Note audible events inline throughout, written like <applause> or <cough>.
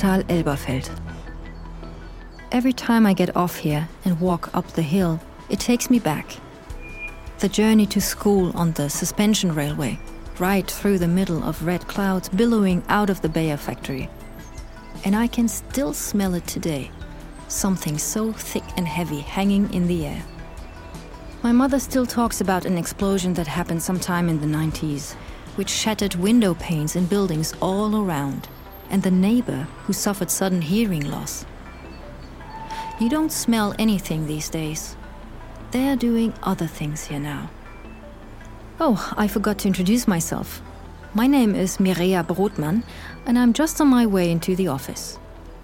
Wuppertal-Elberfeld. Every time I get off here and walk up the hill, it takes me back. The journey to school on the suspension railway, right through the middle of red clouds billowing out of the Bayer factory. And I can still smell it today something so thick and heavy hanging in the air. My mother still talks about an explosion that happened sometime in the 90s, which shattered window panes in buildings all around, and the neighbor who suffered sudden hearing loss. You don't smell anything these days. They're doing other things here now. Oh, I forgot to introduce myself. My name is Mireia Brotman, and I'm just on my way into the office.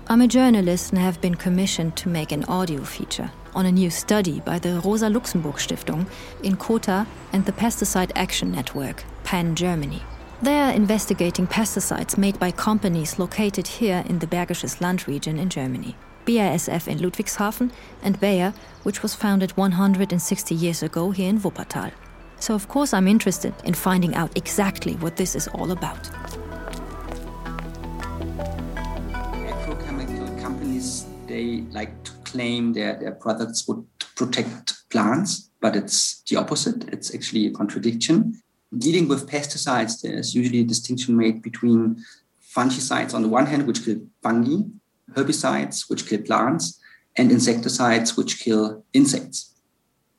I'm a journalist and have been commissioned to make an audio feature on a new study by the Rosa Luxemburg Stiftung INKOTA and the Pesticide Action Network, PAN Germany. They are investigating pesticides made by companies located here in the Bergisches Land region in Germany. BASF in Ludwigshafen and Bayer, which was founded 160 years ago here in Wuppertal. So, of course, I'm interested in finding out exactly what this is all about. Agrochemical companies, they like to claim their, their products would protect plants, but it's the opposite. It's actually a contradiction. Dealing with pesticides, there's usually a distinction made between fungicides on the one hand, which kill fungi, herbicides, which kill plants, and insecticides, which kill insects.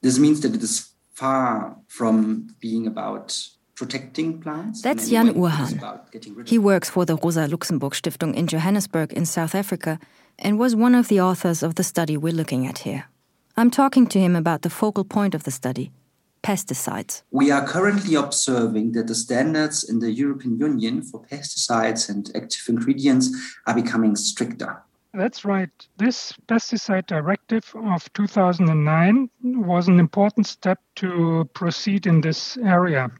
This means that it is far from being about protecting plants. That's Jan Urhahn. He works for the Rosa Luxemburg Stiftung in Johannesburg in South Africa and was one of the authors of the study we're looking at here. I'm talking to him about the focal point of the study pesticides. We are currently observing that the standards in the European Union for pesticides and active ingredients are becoming stricter. That's right. This pesticide directive of 2009 was an important step to proceed in this area.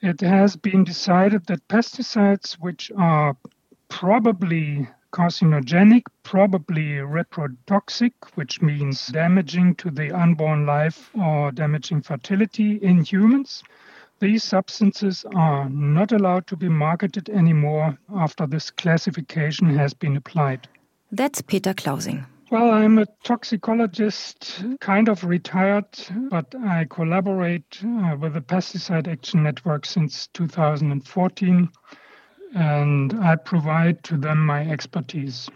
It has been decided that pesticides which are probably carcinogenic, probably reprotoxic, which means damaging to the unborn life or damaging fertility in humans. These substances are not allowed to be marketed anymore after this classification has been applied. That's Peter Clausing. Well, I'm a toxicologist, kind of retired, but I collaborate uh, with the Pesticide Action Network since 2014 and I provide to them my expertise.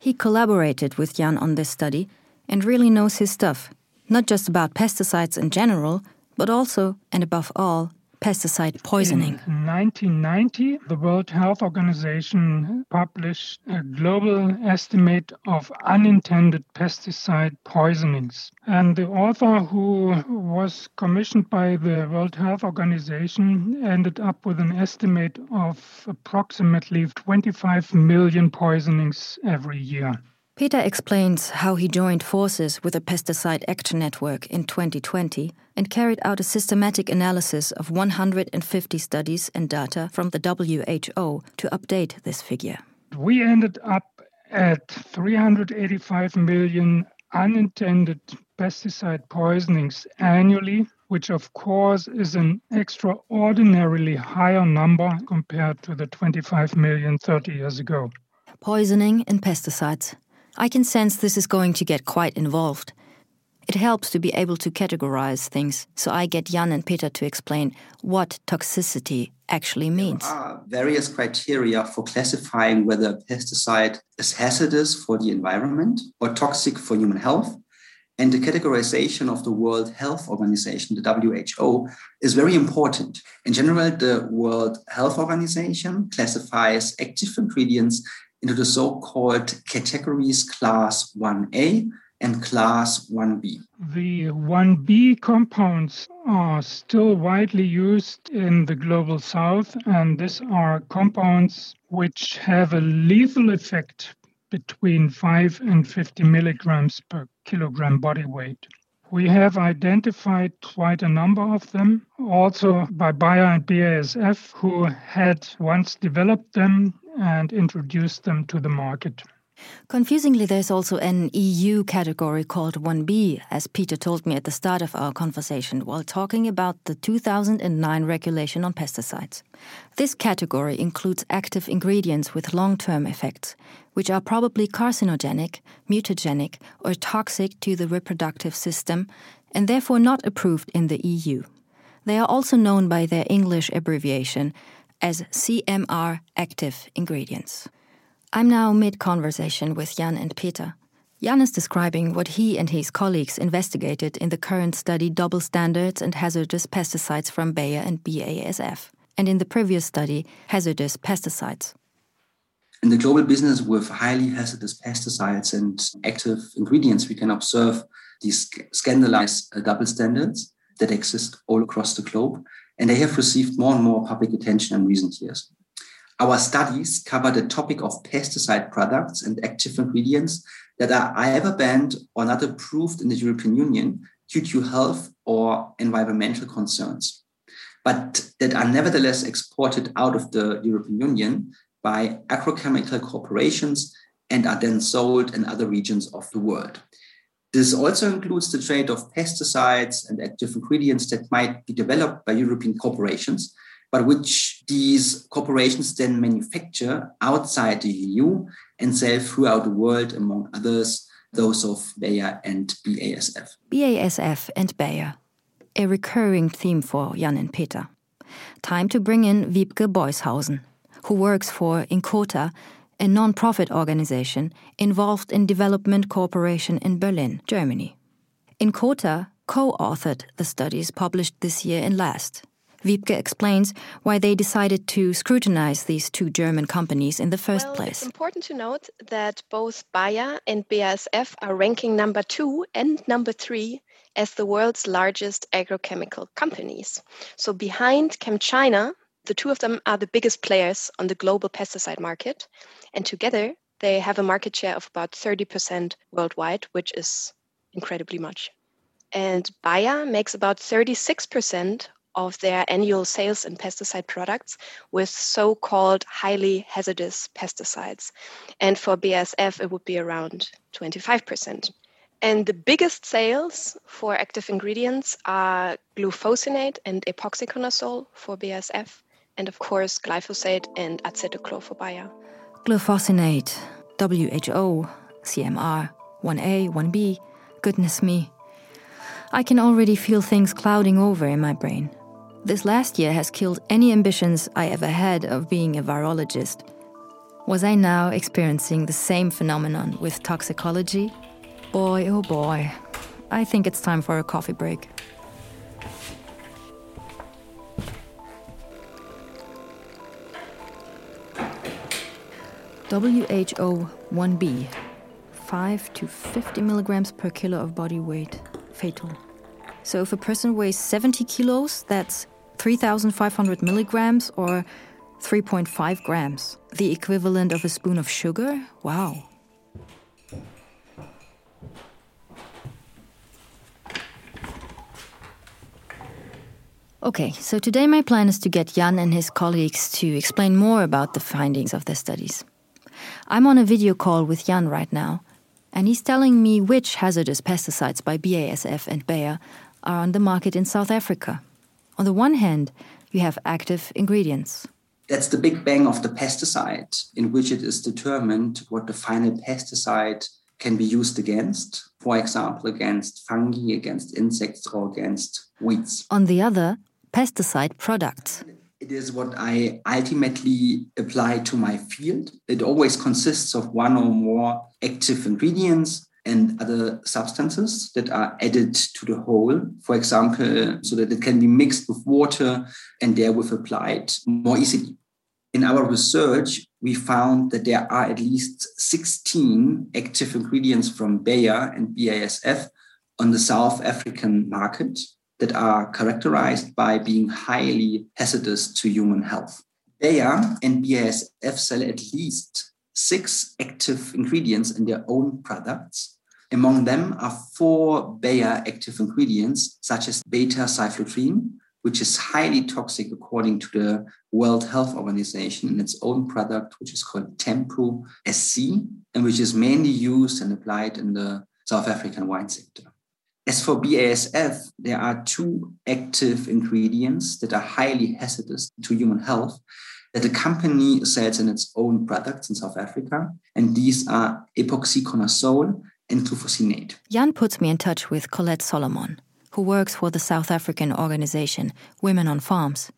He collaborated with Jan on this study and really knows his stuff, not just about pesticides in general, but also, and above all, pesticide poisoning. In 1990, the World Health Organization published a global estimate of unintended pesticide poisonings. And the author, who was commissioned by the World Health Organization, ended up with an estimate of approximately 25 million poisonings every year. Peter explains how he joined forces with the Pesticide Action Network in 2020 and carried out a systematic analysis of 150 studies and data from the WHO to update this figure. We ended up at 385 million unintended pesticide poisonings annually, which of course is an extraordinarily higher number compared to the 25 million 30 years ago. Poisoning and pesticides I can sense this is going to get quite involved. It helps to be able to categorize things, so I get Jan and Peter to explain what toxicity actually means. There are various criteria for classifying whether a pesticide is hazardous for the environment or toxic for human health. And the categorization of the World Health Organization, the WHO, is very important. In general, the World Health Organization classifies active ingredients into the so-called categories class 1A and class 1B. The 1B compounds are still widely used in the global south, and these are compounds which have a lethal effect between 5 and 50 milligrams per kilogram body weight. We have identified quite a number of them, also by Bayer and BASF, who had once developed them and introduced them to the market. Confusingly, there's also an EU category called 1B, as Peter told me at the start of our conversation while talking about the 2009 regulation on pesticides. This category includes active ingredients with long term effects, which are probably carcinogenic, mutagenic, or toxic to the reproductive system, and therefore not approved in the EU. They are also known by their English abbreviation as CMR active ingredients. I'm now mid conversation with Jan and Peter. Jan is describing what he and his colleagues investigated in the current study Double Standards and Hazardous Pesticides from Bayer and BASF, and in the previous study Hazardous Pesticides. In the global business with highly hazardous pesticides and active ingredients, we can observe these scandalized uh, double standards that exist all across the globe, and they have received more and more public attention in recent years. Our studies cover the topic of pesticide products and active ingredients that are either banned or not approved in the European Union due to health or environmental concerns, but that are nevertheless exported out of the European Union by agrochemical corporations and are then sold in other regions of the world. This also includes the trade of pesticides and active ingredients that might be developed by European corporations, but which these corporations then manufacture outside the EU and sell throughout the world, among others, those of Bayer and BASF. BASF and Bayer, a recurring theme for Jan and Peter. Time to bring in Wiebke Beushausen, who works for INKOTA, a non-profit organization involved in development cooperation in Berlin, Germany. INKOTA co-authored the studies published this year and Last, Wiebke explains why they decided to scrutinize these two German companies in the first well, place. It's important to note that both Bayer and BASF are ranking number two and number three as the world's largest agrochemical companies. So behind ChemChina, the two of them are the biggest players on the global pesticide market. And together, they have a market share of about 30% worldwide, which is incredibly much. And Bayer makes about 36% of their annual sales in pesticide products with so called highly hazardous pesticides. And for BASF, it would be around 25%. And the biggest sales for active ingredients are glufosinate and epoxiconazole for BASF, and of course, glyphosate and Bayer. Glufosinate, WHO, CMR, 1A, 1B, goodness me. I can already feel things clouding over in my brain. This last year has killed any ambitions I ever had of being a virologist. Was I now experiencing the same phenomenon with toxicology? Boy, oh boy. I think it's time for a coffee break. WHO 1B 5 to 50 milligrams per kilo of body weight, fatal. So if a person weighs 70 kilos, that's 3,500 milligrams or 3.5 grams, the equivalent of a spoon of sugar? Wow. Okay, so today my plan is to get Jan and his colleagues to explain more about the findings of their studies. I'm on a video call with Jan right now, and he's telling me which hazardous pesticides by BASF and Bayer are on the market in South Africa. On the one hand, you have active ingredients. That's the big bang of the pesticide, in which it is determined what the final pesticide can be used against, for example, against fungi, against insects, or against weeds. On the other, pesticide products. It is what I ultimately apply to my field. It always consists of one or more active ingredients and other substances that are added to the whole, for example, so that it can be mixed with water and therewith applied more easily. In our research, we found that there are at least 16 active ingredients from Bayer and BASF on the South African market that are characterized by being highly hazardous to human health. Bayer and BASF sell at least six active ingredients in their own products. Among them are four Bayer active ingredients, such as beta cyfluthrin, which is highly toxic according to the World Health Organization in its own product, which is called Tempo SC, and which is mainly used and applied in the South African wine sector. As for BASF, there are two active ingredients that are highly hazardous to human health that the company sells in its own products in South Africa, and these are epoxiconazole and glufosinate. Jan puts me in touch with Colette Solomon, who works for the South African organization Women on Farms.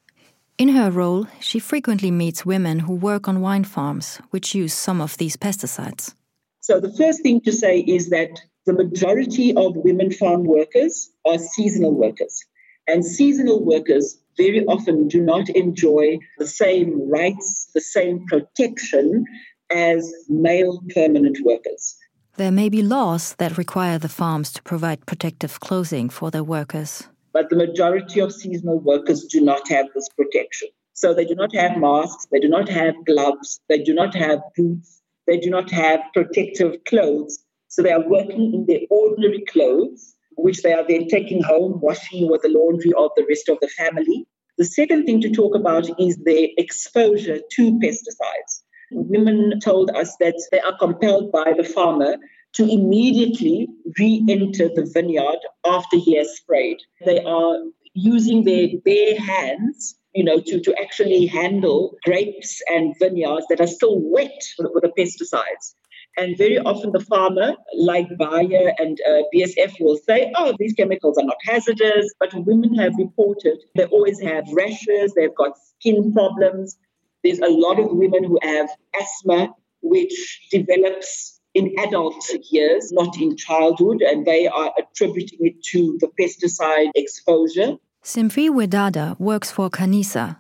In her role, she frequently meets women who work on wine farms which use some of these pesticides. So, the first thing to say is that the majority of women farm workers are seasonal workers. And seasonal workers very often do not enjoy the same rights, the same protection as male permanent workers. There may be laws that require the farms to provide protective clothing for their workers. But the majority of seasonal workers do not have this protection. So they do not have masks, they do not have gloves, they do not have boots, they do not have protective clothes. So they are working in their ordinary clothes, which they are then taking home, washing with the laundry of the rest of the family. The second thing to talk about is their exposure to pesticides women told us that they are compelled by the farmer to immediately re enter the vineyard after he has sprayed. They are using their bare hands. You know, to, to actually handle grapes and vineyards that are still wet with, with the pesticides. And very often the farmer, like Bayer and uh, BASF, will say, oh, these chemicals are not hazardous. But women have reported they always have rashes, they've got skin problems, there's a lot of women who have asthma, which develops in adult years, not in childhood, and they are attributing it to the pesticide exposure. Simphiwe Wedada works for Khanyisa,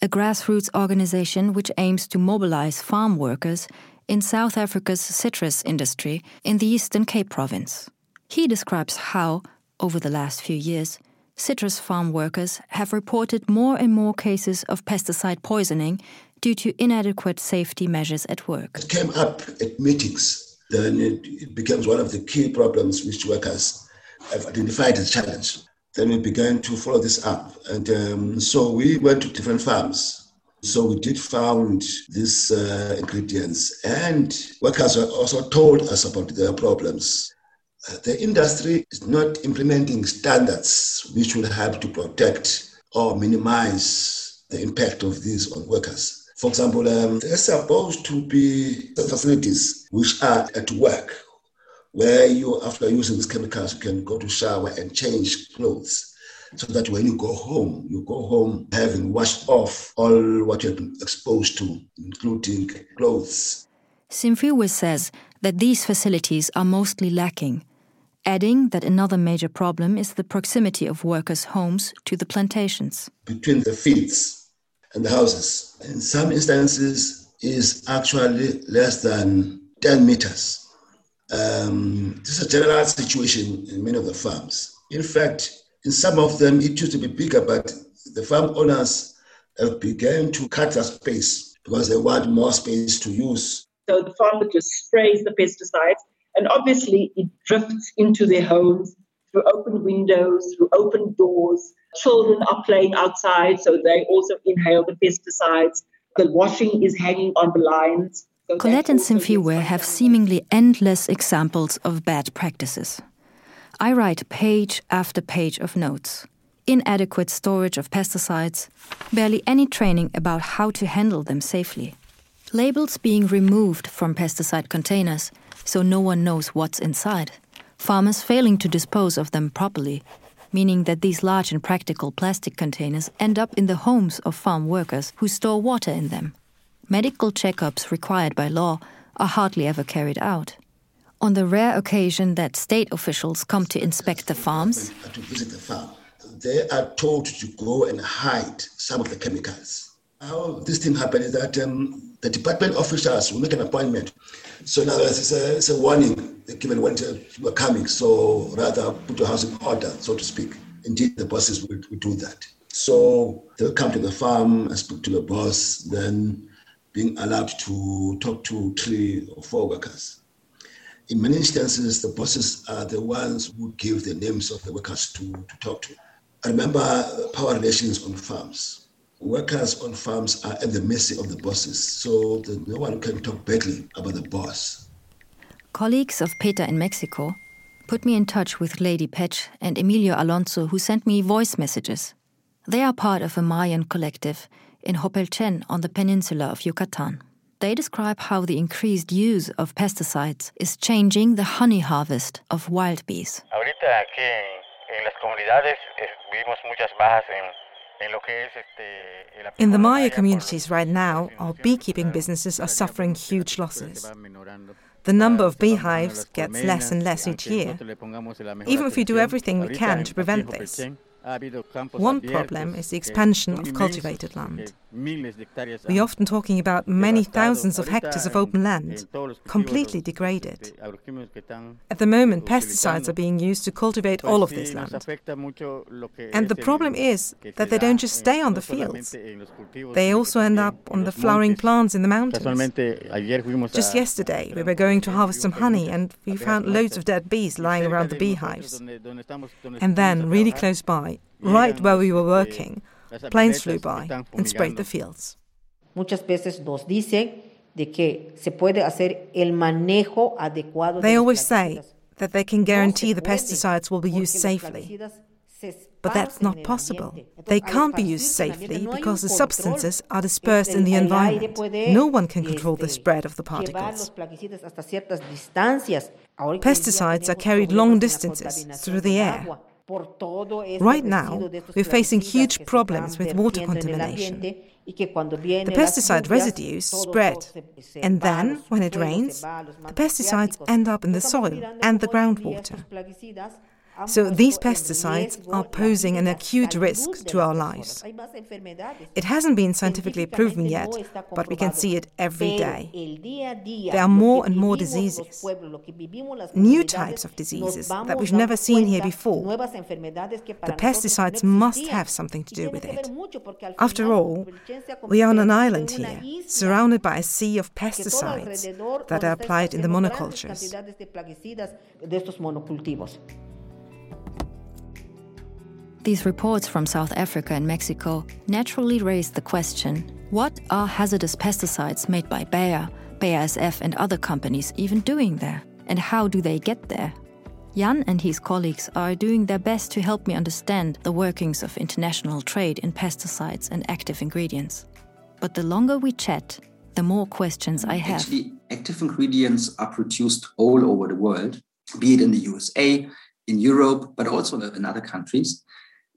a grassroots organization which aims to mobilize farm workers in South Africa's citrus industry in the Eastern Cape province. He describes how, over the last few years, citrus farm workers have reported more and more cases of pesticide poisoning due to inadequate safety measures at work. It came up at meetings, then it, it becomes one of the key problems which workers have identified as a challenge. Then we began to follow this up. And um, so we went to different farms. So we did found these uh, ingredients, and workers were also told us about their problems. Uh, the industry is not implementing standards which will help to protect or minimize the impact of these on workers. For example, um, there's supposed to be facilities which are at work where you, after using these chemicals, you can go to shower and change clothes so that when you go home, you go home having washed off all what you've been exposed to, including clothes. Simphiwe says that these facilities are mostly lacking, adding that another major problem is the proximity of workers' homes to the plantations. Between the fields and the houses. In some instances, is actually less than 10 meters. Um, this is a general situation in many of the farms. In fact, in some of them, it used to be bigger, but the farm owners have begun to cut the space because they want more space to use. So the farmer just sprays the pesticides, and obviously it drifts into their homes through open windows, through open doors, Children are playing outside, so they also inhale the pesticides. The washing is hanging on the lines. So Colette and Simphiwe have seemingly endless examples of bad practices. I write page after page of notes. Inadequate storage of pesticides, barely any training about how to handle them safely. Labels being removed from pesticide containers so no one knows what's inside. Farmers failing to dispose of them properly meaning that these large and practical plastic containers end up in the homes of farm workers who store water in them. Medical checkups required by law are hardly ever carried out. On the rare occasion that state officials come to inspect the farms, to visit the farm, they are told to go and hide some of the chemicals. How this thing happens is that um, the department officials will make an appointment. So now it's a, it's a warning given when you are coming. So rather put your house in order, so to speak. Indeed, the bosses will, will do that. So they'll come to the farm and speak to the boss, then being allowed to talk to three or four workers. In many instances, the bosses are the ones who give the names of the workers to, to talk to. I Remember power relations on farms. Workers on farms are at the mercy of the bosses, so no one can talk badly about the boss. Colleagues of Peter in Mexico put me in touch with Leydy Pech and Ermilio Alonso, who sent me voice messages. They are part of a Mayan collective in Hopelchen on the peninsula of Yucatan. They describe how the increased use of pesticides is changing the honey harvest of wild bees. In the Maya communities right now, our beekeeping businesses are suffering huge losses. The number of beehives gets less and less each year, even if we do everything we can to prevent this. One problem is the expansion of cultivated land. We're often talking about many thousands of hectares of open land, completely degraded. At the moment, pesticides are being used to cultivate all of this land. And the problem is that they don't just stay on the fields, they also end up on the flowering plants in the mountains. Just yesterday, we were going to harvest some honey and we found loads of dead bees lying around the beehives. And then, really close by, right where we were working, planes flew by and sprayed the fields. Muchas veces nos dicen de que se puede hacer el manejo adecuado. They always say that they can guarantee the pesticides will be used safely. But that's not possible. They can't be used safely because the substances are dispersed in the environment. No one can control the spread of the particles. Pesticides are carried long distances through the air. Right now, we're facing huge problems with water contamination. The pesticide residues spread, and then, when it rains, the pesticides end up in the soil and the groundwater. So these pesticides are posing an acute risk to our lives. It hasn't been scientifically proven yet, but we can see it every day. There are more and more diseases, new types of diseases that we've never seen here before. The pesticides must have something to do with it. After all, we are on an island here, surrounded by a sea of pesticides that are applied in the monocultures. These reports from South Africa and Mexico naturally raised the question what are hazardous pesticides made by Bayer, BASF, and other companies even doing there? And how do they get there? Jan and his colleagues are doing their best to help me understand the workings of international trade in pesticides and active ingredients. But the longer we chat, the more questions I have. Actually, active ingredients are produced all over the world, be it in the USA, in Europe, but also in other countries.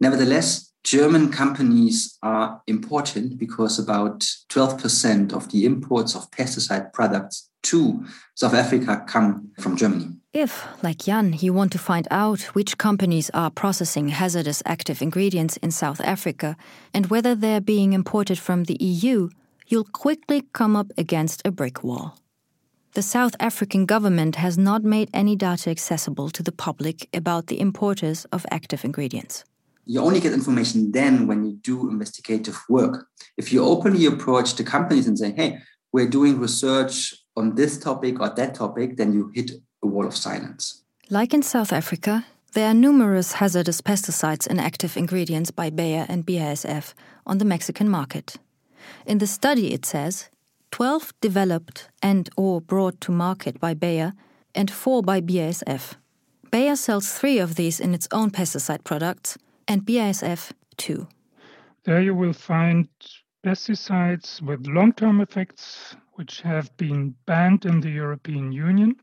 Nevertheless, German companies are important because about 12% of the imports of pesticide products to South Africa come from Germany. If, like Jan, you want to find out which companies are processing hazardous active ingredients in South Africa and whether they're being imported from the EU, you'll quickly come up against a brick wall. The South African government has not made any data accessible to the public about the importers of active ingredients you only get information then when you do investigative work. If you openly approach the companies and say, hey, we're doing research on this topic or that topic, then you hit a wall of silence. Like in South Africa, there are numerous hazardous pesticides and active ingredients by Bayer and BASF on the Mexican market. In the study, it says 12 developed and or brought to market by Bayer and 4 by BASF. Bayer sells 3 of these in its own pesticide products and BASF too. There you will find pesticides with long term effects which have been banned in the European Union.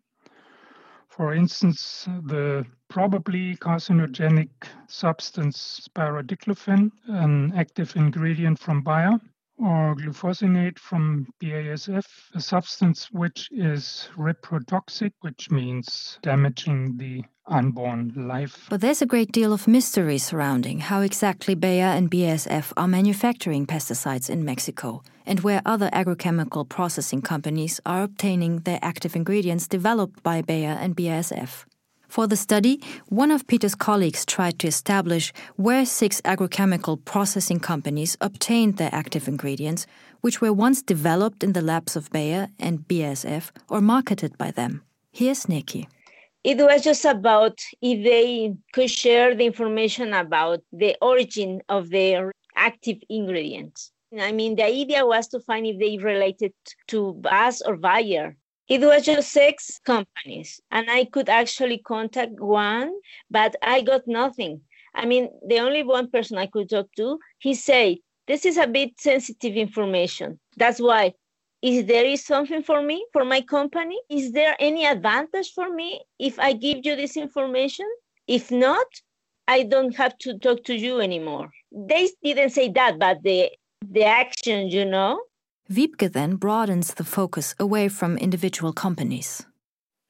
For instance, the probably carcinogenic substance spirodiclofen, an active ingredient from Bayer, or glufosinate from BASF, a substance which is reprotoxic, which means damaging the unborn life. But there's a great deal of mystery surrounding how exactly Bayer and BASF are manufacturing pesticides in Mexico and where other agrochemical processing companies are obtaining their active ingredients developed by Bayer and BASF. For the study, one of Peter's colleagues tried to establish where six agrochemical processing companies obtained their active ingredients, which were once developed in the labs of Bayer and BASF or marketed by them. Here's Nikki. it was just about if they could share the information about the origin of their active ingredients. I mean, the idea was to find if they related to BASF or Bayer. It was just six companies, and I could actually contact one, but I got nothing. I mean, the only one person I could talk to, he said, this is a bit sensitive information. That's why is there is something for me for my company is there any advantage for me if i give you this information if not i don't have to talk to you anymore they didn't say that but the the action you know Wiebke then broadens the focus away from individual companies.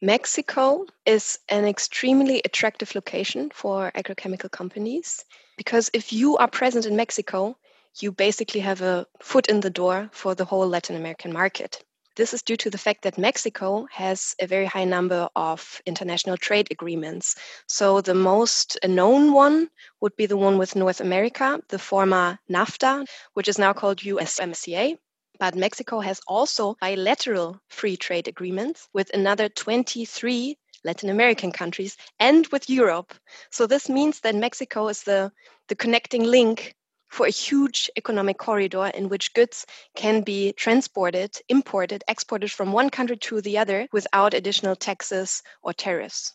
Mexico is an extremely attractive location for agrochemical companies because if you are present in Mexico, you basically have a foot in the door for the whole Latin American market. This is due to the fact that Mexico has a very high number of international trade agreements. So, the most known one would be the one with North America, the former NAFTA, which is now called USMCA. But Mexico has also bilateral free trade agreements with another 23 Latin American countries and with Europe. So, this means that Mexico is the, the connecting link for a huge economic corridor in which goods can be transported, imported, exported from one country to the other without additional taxes or tariffs.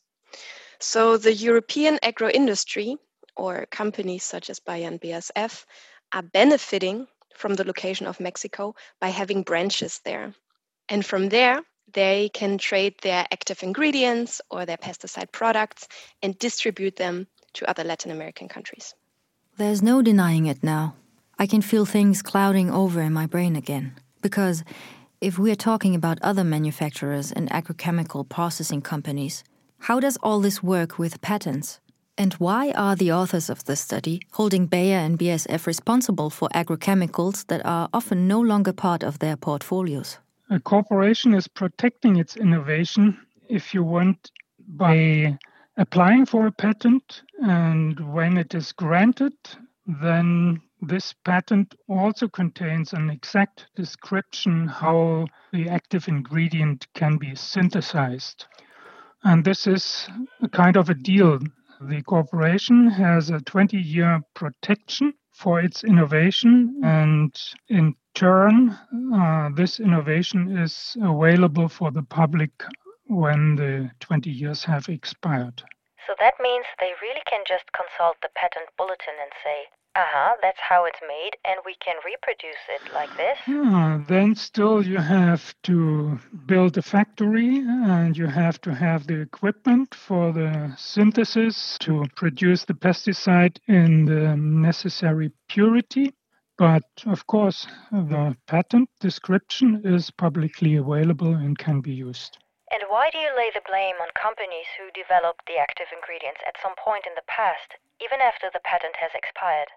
So the European agro industry, or companies such as Bayer BASF, are benefiting from the location of Mexico by having branches there. And from there, they can trade their active ingredients or their pesticide products and distribute them to other Latin American countries. There's no denying it now. I can feel things clouding over in my brain again. Because if we're talking about other manufacturers and agrochemical processing companies, how does all this work with patents? And why are the authors of the study holding Bayer and BASF responsible for agrochemicals that are often no longer part of their portfolios? A corporation is protecting its innovation, if you want, by applying for a patent, and when it is granted, then this patent also contains an exact description how the active ingredient can be synthesized. And this is a kind of a deal. The corporation has a 20 year protection for its innovation, and in turn, uh, this innovation is available for the public when the 20 years have expired. So that means they really can just consult the patent bulletin and say, uh huh, that's how it's made, and we can reproduce it like this. Yeah, then still you have to build a factory and you have to have the equipment for the synthesis to produce the pesticide in the necessary purity. But of course, the patent description is publicly available and can be used. And why do you lay the blame on companies who developed the active ingredients at some point in the past, even after the patent has expired?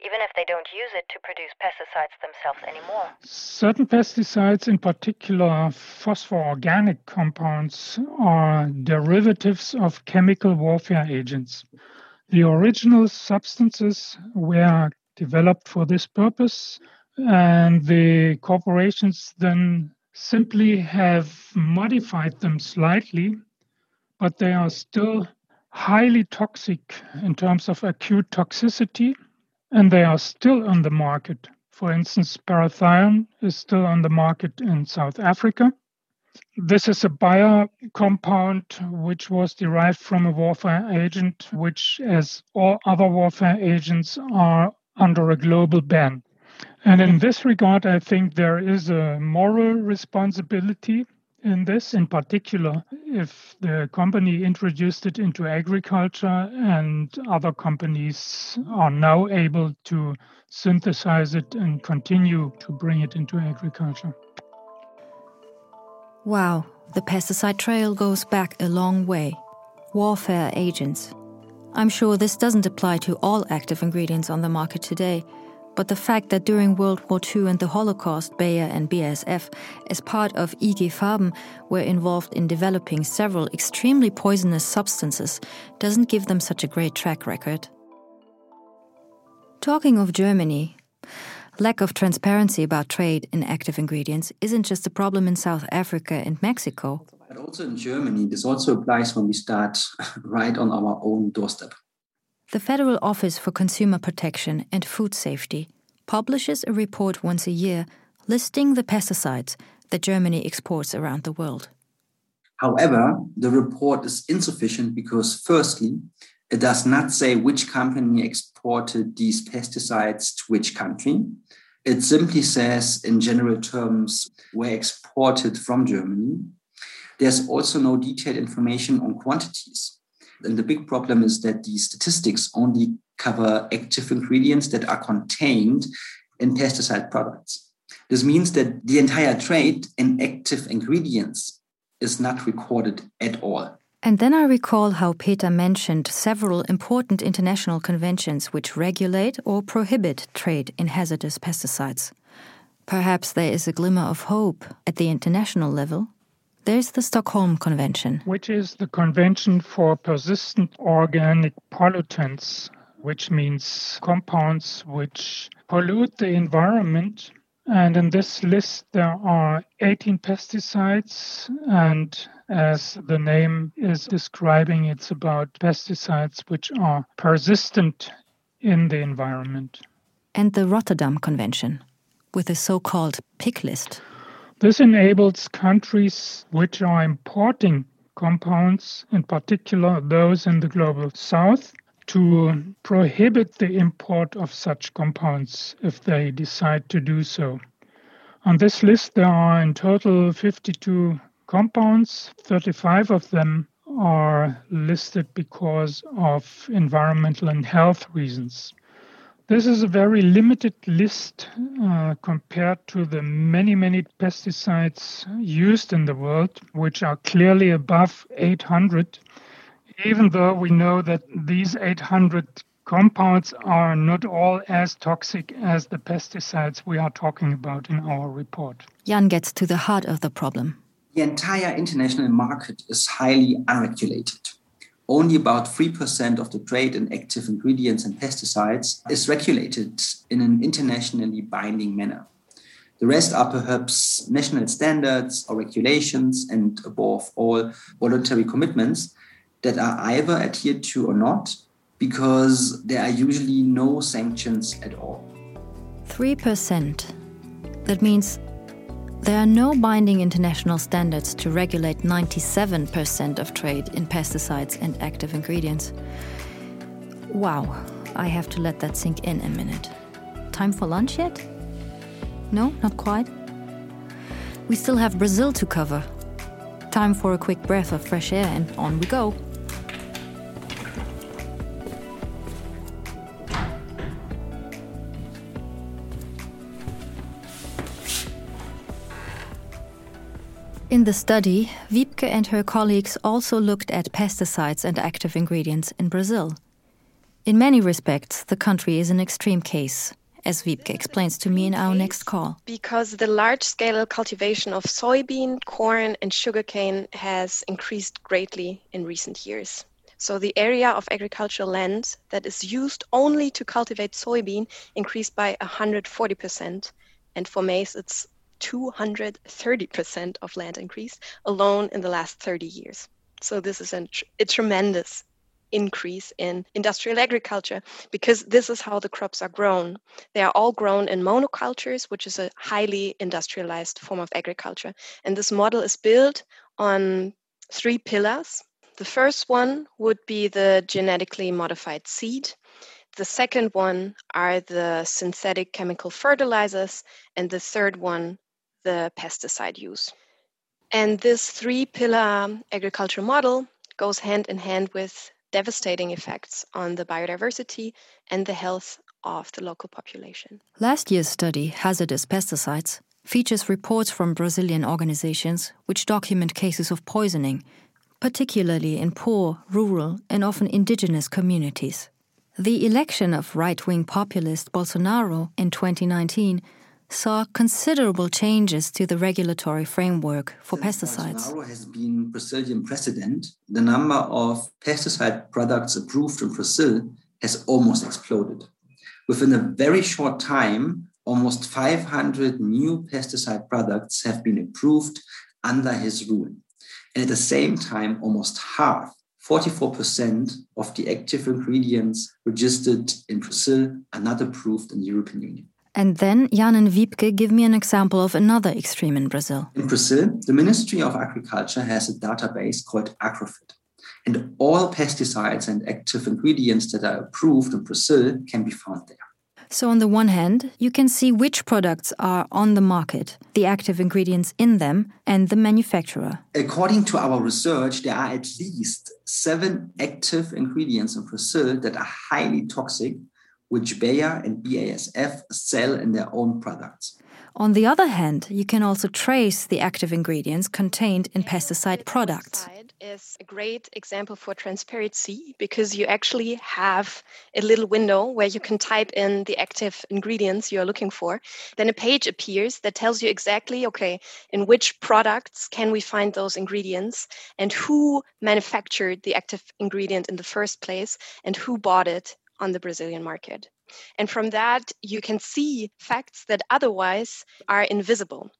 Even if they don't use it to produce pesticides themselves anymore. Certain pesticides, in particular phosphoorganic compounds, are derivatives of chemical warfare agents. The original substances were developed for this purpose, and the corporations then simply have modified them slightly, but they are still highly toxic in terms of acute toxicity, and they are still on the market. For instance, parathion is still on the market in South Africa. This is a bio compound which was derived from a warfare agent, which, as all other warfare agents, are under a global ban. And in this regard, I think there is a moral responsibility in this, in particular, if the company introduced it into agriculture and other companies are now able to synthesize it and continue to bring it into agriculture. Wow, the pesticide trail goes back a long way. Warfare agents. I'm sure this doesn't apply to all active ingredients on the market today but the fact that during World War II and the Holocaust, Bayer and BASF, as part of IG Farben, were involved in developing several extremely poisonous substances doesn't give them such a great track record. Talking of Germany, lack of transparency about trade in active ingredients isn't just a problem in South Africa and Mexico. But also in Germany, this also applies when we start <laughs> right on our own doorstep. The Federal Office for Consumer Protection and Food Safety publishes a report once a year listing the pesticides that Germany exports around the world. However, the report is insufficient because, firstly, it does not say which company exported these pesticides to which country. It simply says, in general terms, were exported from Germany. There's also no detailed information on quantities. And the big problem is that these statistics only cover active ingredients that are contained in pesticide products. This means that the entire trade in active ingredients is not recorded at all. And then I recall how Peter mentioned several important international conventions which regulate or prohibit trade in hazardous pesticides. Perhaps there is a glimmer of hope at the international level. There's the Stockholm Convention, which is the Convention for Persistent Organic Pollutants, which means compounds which pollute the environment and in this list, there are 18 pesticides. And as the name is describing, it's about pesticides which are persistent in the environment. And the Rotterdam Convention, with a so called PIC list. This enables countries which are importing compounds, in particular those in the global south, to prohibit the import of such compounds if they decide to do so. On this list, there are in total 52 compounds. 35 of them are listed because of environmental and health reasons. This is a very limited list uh, compared to the many, many pesticides used in the world, which are clearly above 800 even though we know that these 800 compounds are not all as toxic as the pesticides we are talking about in our report. Jan gets to the heart of the problem. The entire international market is highly unregulated. Only about 3% of the trade in active ingredients and pesticides is regulated in an internationally binding manner. The rest are perhaps national standards or regulations, and above all, voluntary commitments that are either adhered to or not, because there are usually no sanctions at all. 3%. That means there are no binding international standards to regulate 97% of trade in pesticides and active ingredients. Wow, I have to let that sink in a minute. Time for lunch yet? No, not quite. We still have Brazil to cover. Time for a quick breath of fresh air, and on we go. In the study, Wiebke and her colleagues also looked at pesticides and active ingredients in Brazil. In many respects, the country is an extreme case, as Wiebke explains to me in our next call. Because the large scale cultivation of soybean, corn, and sugarcane has increased greatly in recent years. So the area of agricultural land that is used only to cultivate soybean increased by 140%. And for maize, it's 230% of land increase alone in the last 30 years. So this is a, a tremendous increase in industrial agriculture because this is how the crops are grown. They are all grown in monocultures, which is a highly industrialized form of agriculture. And this model is built on three pillars. The first one would be the genetically modified seed. The second one are the synthetic chemical fertilizers. And the third one the pesticide use. And this three pillar agricultural model goes hand in hand with devastating effects on the biodiversity and the health of the local population. Last year's study, Hazardous Pesticides, features reports from Brazilian organizations which document cases of poisoning, particularly in poor, rural, and often indigenous communities. The election of right wing populist Bolsonaro in 2019 saw considerable changes to the regulatory framework for Since pesticides. Bolsonaro has been Brazilian president. The number of pesticide products approved in Brazil has almost exploded. Within a very short time, almost 500 new pesticide products have been approved under his rule. And at the same time, almost half, 44% of the active ingredients registered in Brazil are not approved in the European Union. And then Jan and Wiebke give me an example of another extreme in Brazil. In Brazil, the Ministry of Agriculture has a database called AgroFit. And all pesticides and active ingredients that are approved in Brazil can be found there. So, on the one hand, you can see which products are on the market, the active ingredients in them, and the manufacturer. According to our research, there are at least seven active ingredients in Brazil that are highly toxic, which Bayer and BASF sell in their own products. On the other hand, you can also trace the active ingredients contained in pesticide products is a great example for transparency because you actually have a little window where you can type in the active ingredients you're looking for. Then a page appears that tells you exactly, okay, in which products can we find those ingredients and who manufactured the active ingredient in the first place and who bought it on the Brazilian market. And from that, you can see facts that otherwise are invisible.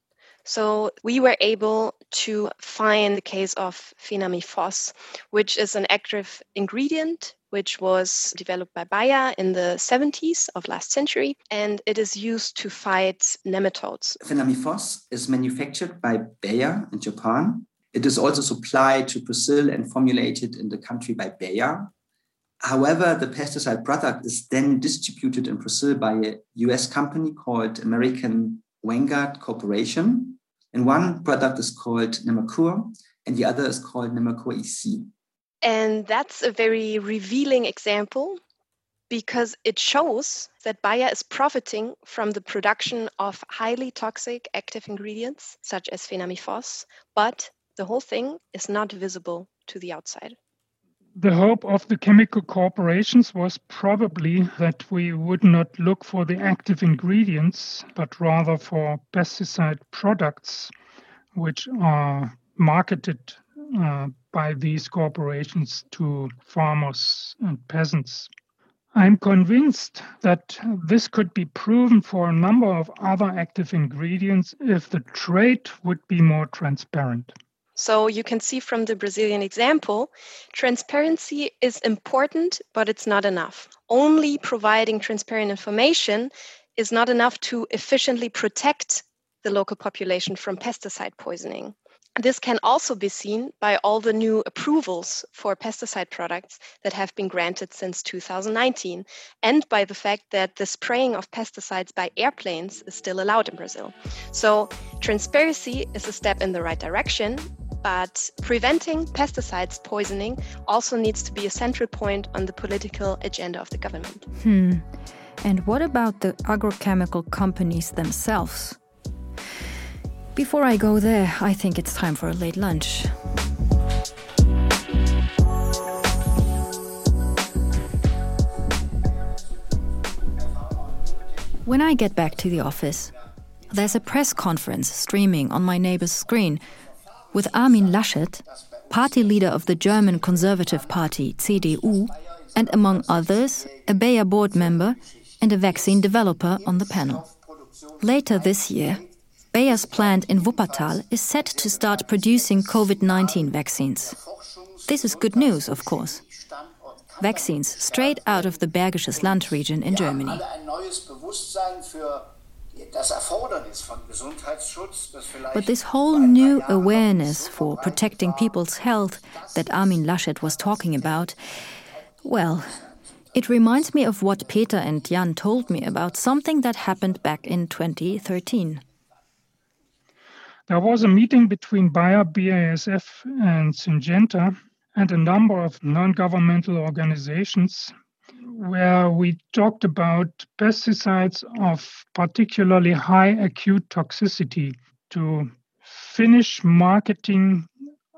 So we were able to find the case of Fenamiphos, which is an active ingredient which was developed by Bayer in the 70s of last century, and it is used to fight nematodes. Fenamiphos is manufactured by Bayer in Japan. It is also supplied to Brazil and formulated in the country by Bayer. However, the pesticide product is then distributed in Brazil by a US company called American Vanguard Corporation. And one product is called Nemacur, and the other is called Nemacur EC. And that's a very revealing example because it shows that Bayer is profiting from the production of highly toxic active ingredients, such as fenamiphos, but the whole thing is not visible to the outside. The hope of the chemical corporations was probably that we would not look for the active ingredients, but rather for pesticide products, which are marketed uh, by these corporations to farmers and peasants. I'm convinced that this could be proven for a number of other active ingredients if the trade would be more transparent. So you can see from the Brazilian example, transparency is important, but it's not enough. Only providing transparent information is not enough to efficiently protect the local population from pesticide poisoning. This can also be seen by all the new approvals for pesticide products that have been granted since 2019, and by the fact that the spraying of pesticides by airplanes is still allowed in Brazil. So, transparency is a step in the right direction, but preventing pesticides poisoning also needs to be a central point on the political agenda of the government. Hmm. And what about the agrochemical companies themselves? Before I go there, I think it's time for a late lunch. When I get back to the office, there's a press conference streaming on my neighbor's screen with Armin Laschet, party leader of the German Conservative Party CDU, and among others, a Bayer board member and a vaccine developer on the panel. Later this year, Bayer's plant in Wuppertal is set to start producing COVID 19 vaccines. This is good news, of course. Vaccines straight out of the Bergisches Land region in Germany. But this whole new awareness for protecting people's health that Armin Laschet was talking about, well, it reminds me of what Peter and Jan told me about something that happened back in 2013. There was a meeting between Bayer, BASF, and Syngenta, and a number of non governmental organizations where we talked about pesticides of particularly high acute toxicity to finish marketing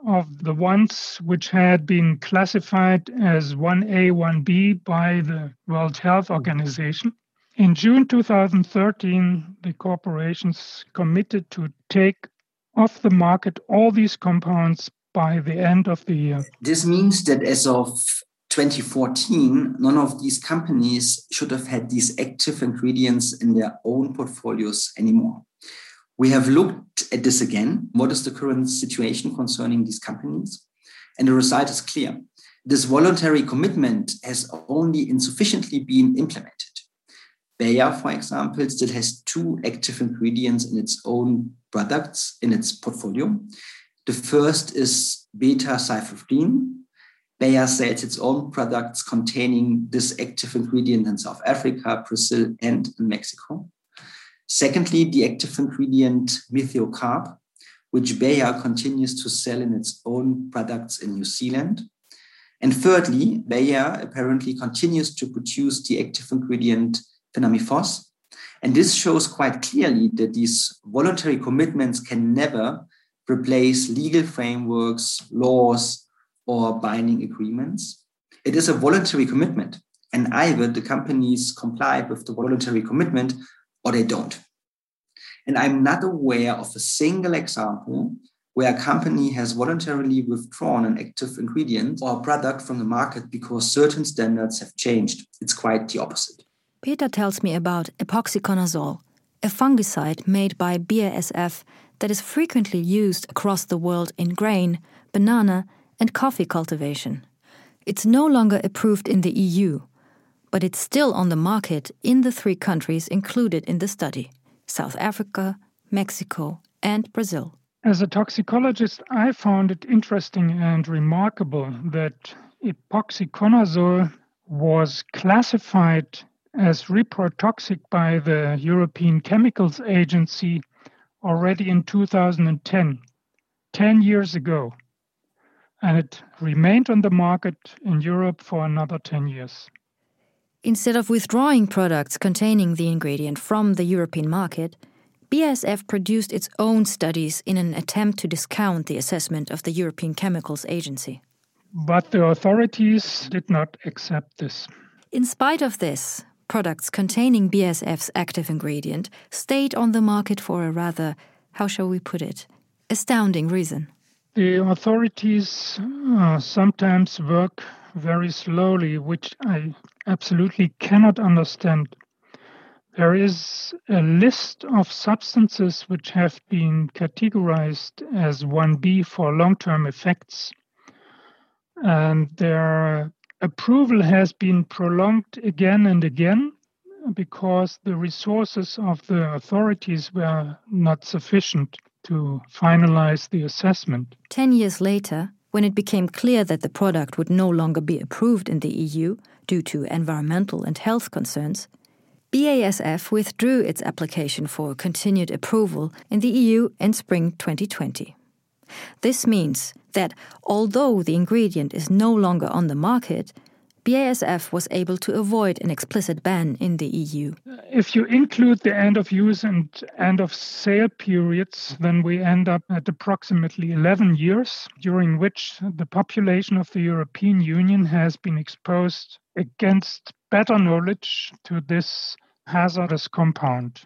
of the ones which had been classified as 1A, 1B by the World Health Organization. In June 2013, the corporations committed to take off the market all these compounds by the end of the year. This means that as of 2014, none of these companies should have had these active ingredients in their own portfolios anymore. We have looked at this again. What is the current situation concerning these companies? And the result is clear. This voluntary commitment has only insufficiently been implemented. Bayer, for example, still has two active ingredients in its own products in its portfolio. The first is beta cyfluthrin. Bayer sells its own products containing this active ingredient in South Africa, Brazil, and Mexico. Secondly, the active ingredient Methiocarb, which Bayer continues to sell in its own products in New Zealand. And thirdly, Bayer apparently continues to produce the active ingredient Fenamiphos. And this shows quite clearly that these voluntary commitments can never replace legal frameworks, laws, or binding agreements. It is a voluntary commitment. And either the companies comply with the voluntary commitment or they don't. And I'm not aware of a single example where a company has voluntarily withdrawn an active ingredient or product from the market because certain standards have changed. It's quite the opposite. Peter tells me about epoxiconazole, a fungicide made by BASF that is frequently used across the world in grain, banana, and coffee cultivation. It's no longer approved in the EU, but it's still on the market in the three countries included in the study South Africa, Mexico, and Brazil. As a toxicologist, I found it interesting and remarkable that epoxiconazole was classified as reprotoxic by the European Chemicals Agency already in 2010, 10 years ago. And it remained on the market in Europe for another 10 years. Instead of withdrawing products containing the ingredient from the European market, BASF produced its own studies in an attempt to discount the assessment of the European Chemicals Agency. But the authorities did not accept this. In spite of this, products containing BASF's active ingredient stayed on the market for a rather, how shall we put it, astounding reason. The authorities uh, sometimes work very slowly, which I absolutely cannot understand. There is a list of substances which have been categorized as 1B for long term effects. And their approval has been prolonged again and again because the resources of the authorities were not sufficient to finalize the assessment. Ten years later, when it became clear that the product would no longer be approved in the EU due to environmental and health concerns, BASF withdrew its application for continued approval in the EU in spring 2020. This means that although the ingredient is no longer on the market, BASF was able to avoid an explicit ban in the EU. If you include the end of use and end of sale periods, then we end up at approximately 11 years, during which the population of the European Union has been exposed against better knowledge to this hazardous compound.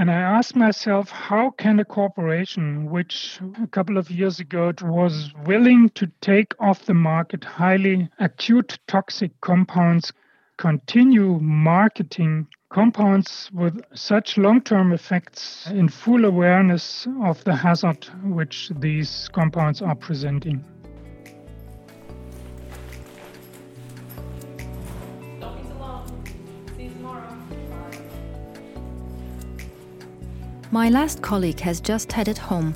And I asked myself, how can a corporation, which a couple of years ago was willing to take off the market highly acute toxic compounds, continue marketing compounds with such long term effects in full awareness of the hazard which these compounds are presenting? My last colleague has just headed home.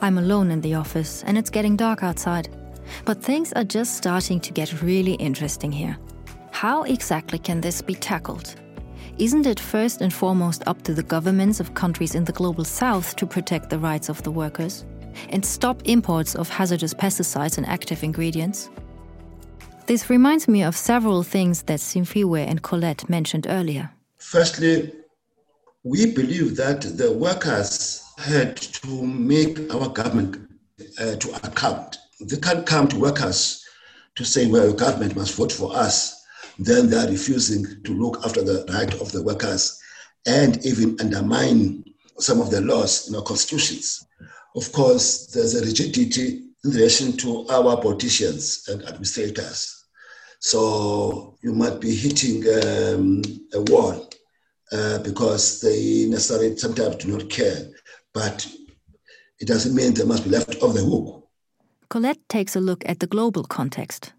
I'm alone in the office and it's getting dark outside. But things are just starting to get really interesting here. How exactly can this be tackled? Isn't it first and foremost up to the governments of countries in the global south to protect the rights of the workers and stop imports of hazardous pesticides and active ingredients? This reminds me of several things that Simphiwe and Colette mentioned earlier. Firstly, we believe that the workers had to make our government uh, to account. They can't come to workers to say, well, government must vote for us. Then they are refusing to look after the right of the workers and even undermine some of the laws in our constitutions. Of course, there's a rigidity in relation to our politicians and administrators. So you might be hitting um, a wall uh, because they necessarily sometimes do not care. But it doesn't mean they must be left off the hook. Colette takes a look at the global context.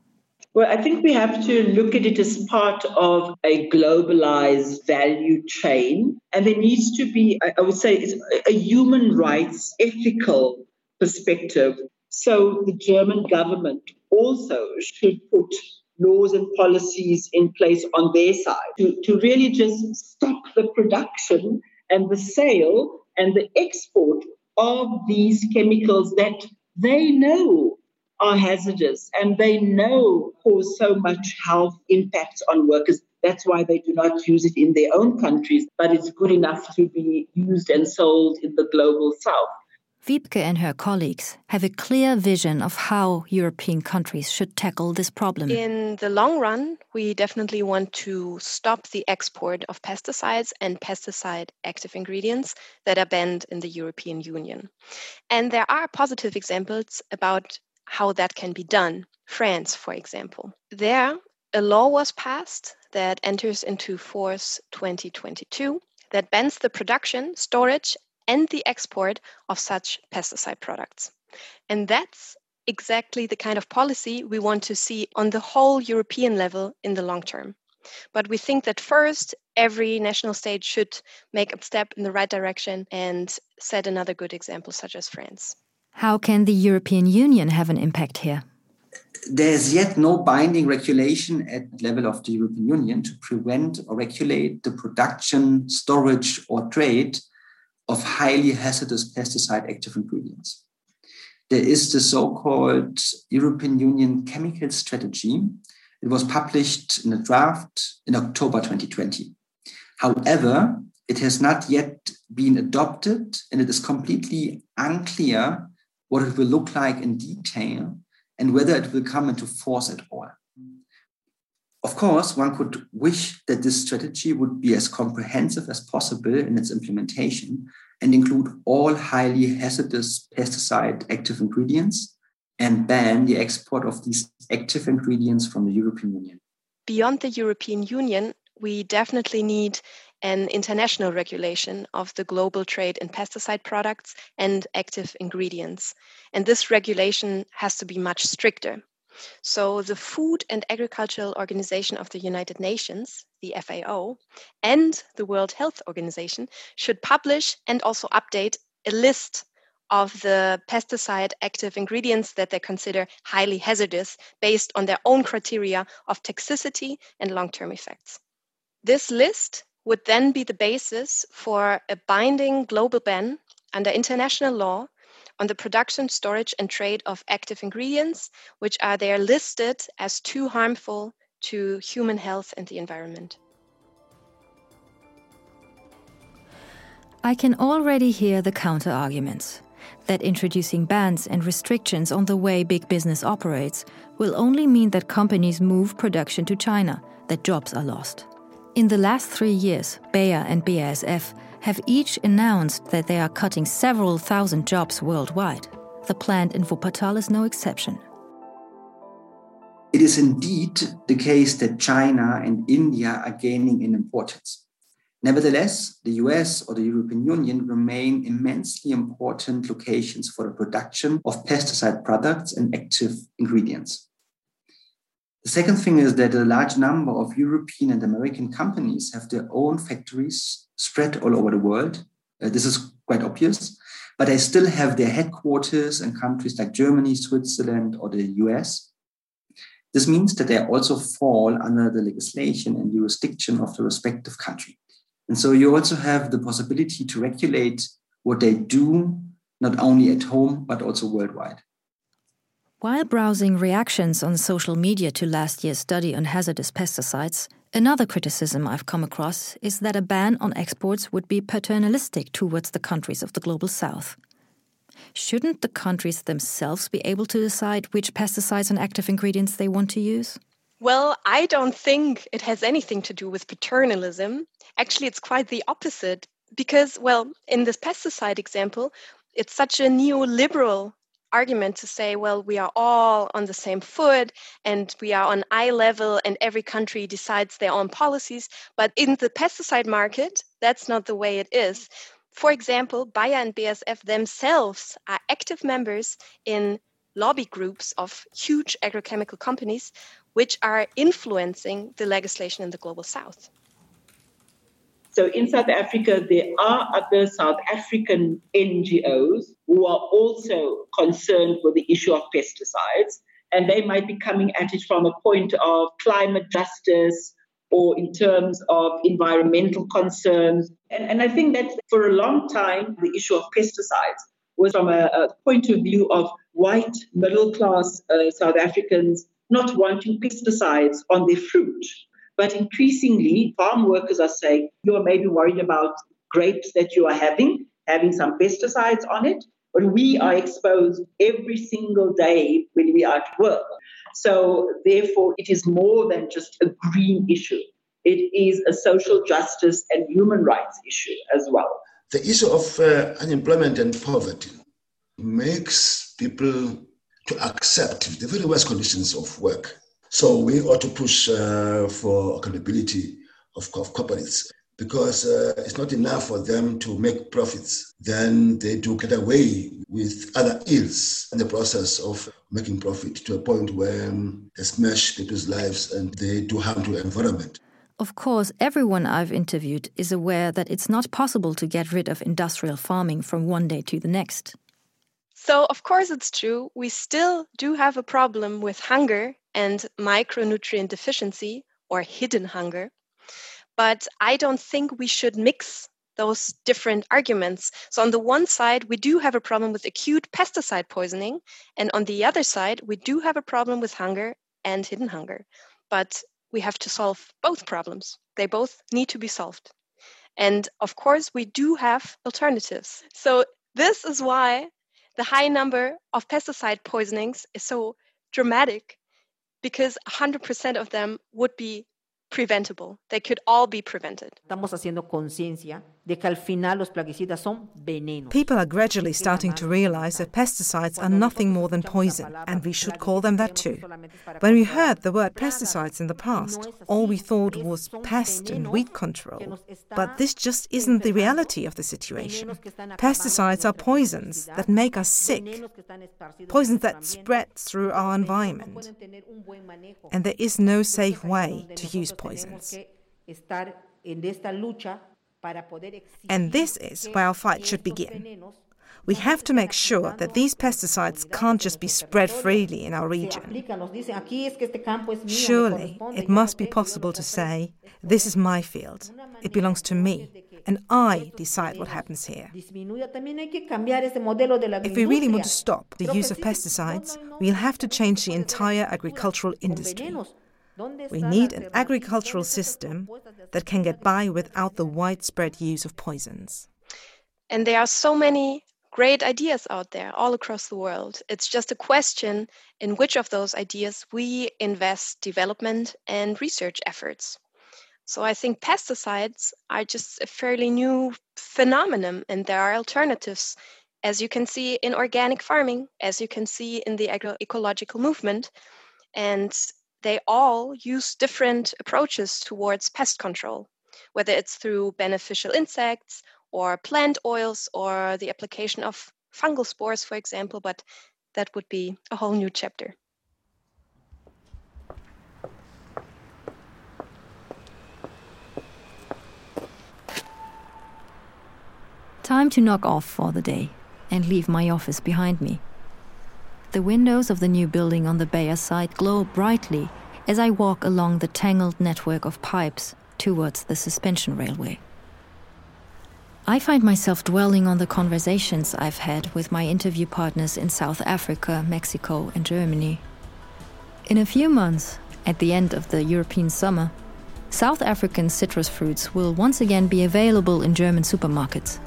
Well, I think we have to look at it as part of a globalized value chain. And there needs to be, I would say, a human rights ethical perspective. So the German government also should put laws and policies in place on their side to, to really just stop the production and the sale and the export of these chemicals that they know are hazardous and they know cause so much health impacts on workers. That's why they do not use it in their own countries, but it's good enough to be used and sold in the global south. Wiebke and her colleagues have a clear vision of how European countries should tackle this problem. In the long run, we definitely want to stop the export of pesticides and pesticide active ingredients that are banned in the European Union. And there are positive examples about how that can be done. France, for example. There, a law was passed that enters into force 2022 that bans the production, storage, and the export of such pesticide products. And that's exactly the kind of policy we want to see on the whole European level in the long term. But we think that first, every national state should make a step in the right direction and set another good example, such as France. How can the European Union have an impact here? There's yet no binding regulation at the level of the European Union to prevent or regulate the production, storage, or trade of highly hazardous pesticide active ingredients. There is the so called European Union Chemical Strategy. It was published in a draft in October 2020. However, it has not yet been adopted, and it is completely unclear what it will look like in detail and whether it will come into force at all. Of course, one could wish that this strategy would be as comprehensive as possible in its implementation and include all highly hazardous pesticide active ingredients and ban the export of these active ingredients from the European Union. Beyond the European Union, we definitely need an international regulation of the global trade in pesticide products and active ingredients. And this regulation has to be much stricter. So, the Food and Agricultural Organization of the United Nations, the FAO, and the World Health Organization should publish and also update a list of the pesticide active ingredients that they consider highly hazardous based on their own criteria of toxicity and long term effects. This list would then be the basis for a binding global ban under international law on the production, storage, and trade of active ingredients, which are there listed as too harmful to human health and the environment. I can already hear the counter arguments that introducing bans and restrictions on the way big business operates will only mean that companies move production to China, that jobs are lost. In the last three years, Bayer and BASF have each announced that they are cutting several thousand jobs worldwide. The plant in Wuppertal is no exception. It is indeed the case that China and India are gaining in importance. Nevertheless, the US or the European Union remain immensely important locations for the production of pesticide products and active ingredients. The second thing is that a large number of European and American companies have their own factories spread all over the world. Uh, this is quite obvious, but they still have their headquarters in countries like Germany, Switzerland, or the US. This means that they also fall under the legislation and jurisdiction of the respective country. And so you also have the possibility to regulate what they do, not only at home, but also worldwide. While browsing reactions on social media to last year's study on hazardous pesticides, Another criticism I've come across is that a ban on exports would be paternalistic towards the countries of the global south. Shouldn't the countries themselves be able to decide which pesticides and active ingredients they want to use? Well, I don't think it has anything to do with paternalism. Actually, it's quite the opposite. Because, well, in this pesticide example, it's such a neoliberal argument to say, well, we are all on the same foot and we are on eye level and every country decides their own policies. But in the pesticide market, that's not the way it is. For example, Bayer and BASF themselves are active members in lobby groups of huge agrochemical companies which are influencing the legislation in the global south. So in South Africa, there are other South African NGOs who are also concerned with the issue of pesticides, and they might be coming at it from a point of climate justice or in terms of environmental concerns. And, and I think that for a long time, the issue of pesticides was from a, a point of view of white middle class uh, South Africans not wanting pesticides on their fruit. But increasingly, farm workers are saying you are maybe worried about grapes that you are having, having some pesticides on it, but we are exposed every single day when we are at work. So, therefore, it is more than just a green issue. It is a social justice and human rights issue as well. The issue of uh, unemployment and poverty makes people to accept the very worst conditions of work so we ought to push uh, for accountability of, of corporates because uh, it's not enough for them to make profits. Then they do get away with other ills in the process of making profit to a point where um, they smash people's lives and they do harm to the environment. Of course, everyone I've interviewed is aware that it's not possible to get rid of industrial farming from one day to the next. So, of course, it's true. We still do have a problem with hunger and micronutrient deficiency or hidden hunger. But I don't think we should mix those different arguments. So, on the one side, we do have a problem with acute pesticide poisoning, and on the other side, we do have a problem with hunger and hidden hunger. But we have to solve both problems. They both need to be solved. And of course, we do have alternatives. So, this is why the high number of pesticide poisonings is so dramatic because 100% of them would be preventable. They could all be prevented. Estamos haciendo conciencia de que al final los plaguicidas son venenos. People are gradually starting to realize that pesticides are nothing more than poison, and we should call them that too. When we heard the word pesticides in the past, all we thought was pest and weed control. But this just isn't the reality of the situation. Pesticides are poisons that make us sick, poisons that spread through our environment. And there is no safe way to use poisons. And this is where our fight should begin. We have to make sure that these pesticides can't just be spread freely in our region. Surely, it must be possible to say, This is my field, it belongs to me, and I decide what happens here. If we really want to stop the use of pesticides, we'll have to change the entire agricultural industry. We need an agricultural system that can get by without the widespread use of poisons. And there are so many great ideas out there all across the world. It's just a question in which of those ideas we invest development and research efforts. So I think pesticides are just a fairly new phenomenon, and there are alternatives, as you can see in organic farming, as you can see in the agroecological movement. And they all use different approaches towards pest control, whether it's through beneficial insects or plant oils or the application of fungal spores, for example, but that would be a whole new chapter. Time to knock off for the day and leave my office behind me. The windows of the new building on the Bayer site glow brightly as I walk along the tangled network of pipes towards the suspension railway. I find myself dwelling on the conversations I've had with my interview partners in South Africa, Mexico, and Germany. In a few months, at the end of the European summer, South African citrus fruits will once again be available in German supermarkets.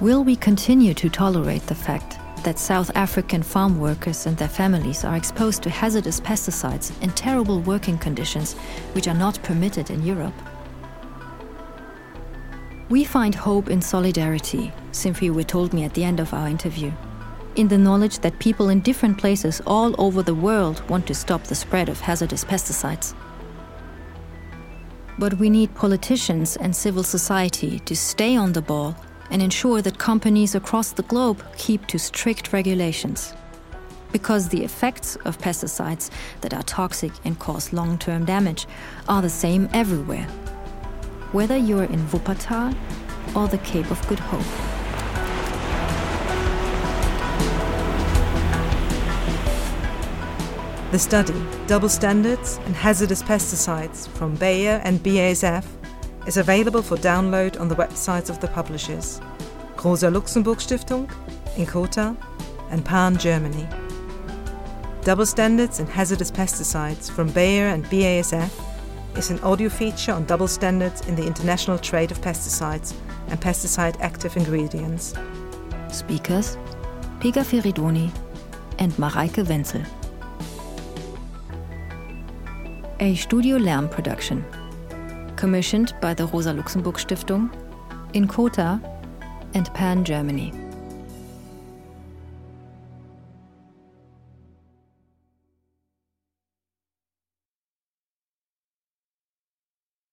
Will we continue to tolerate the fact that South African farm workers and their families are exposed to hazardous pesticides in terrible working conditions which are not permitted in Europe. We find hope in solidarity, Simphiwe told me at the end of our interview, in the knowledge that people in different places all over the world want to stop the spread of hazardous pesticides. But we need politicians and civil society to stay on the ball and ensure that companies across the globe keep to strict regulations. Because the effects of pesticides that are toxic and cause long term damage are the same everywhere, whether you're in Wuppertal or the Cape of Good Hope. The study, Double Standards and Hazardous Pesticides from Bayer and BASF, is available for download on the websites of the publishers Rosa Luxemburg Stiftung, Inkota, and Pan Germany. Double Standards and Hazardous Pesticides from Bayer and BASF is an audio feature on double standards in the international trade of pesticides and pesticide active ingredients. Speakers Pega Feridoni and Mareike Wenzel. A Studio Lärm production. Commissioned by the Rosa Luxemburg Stiftung, Inkota, and Pan Germany.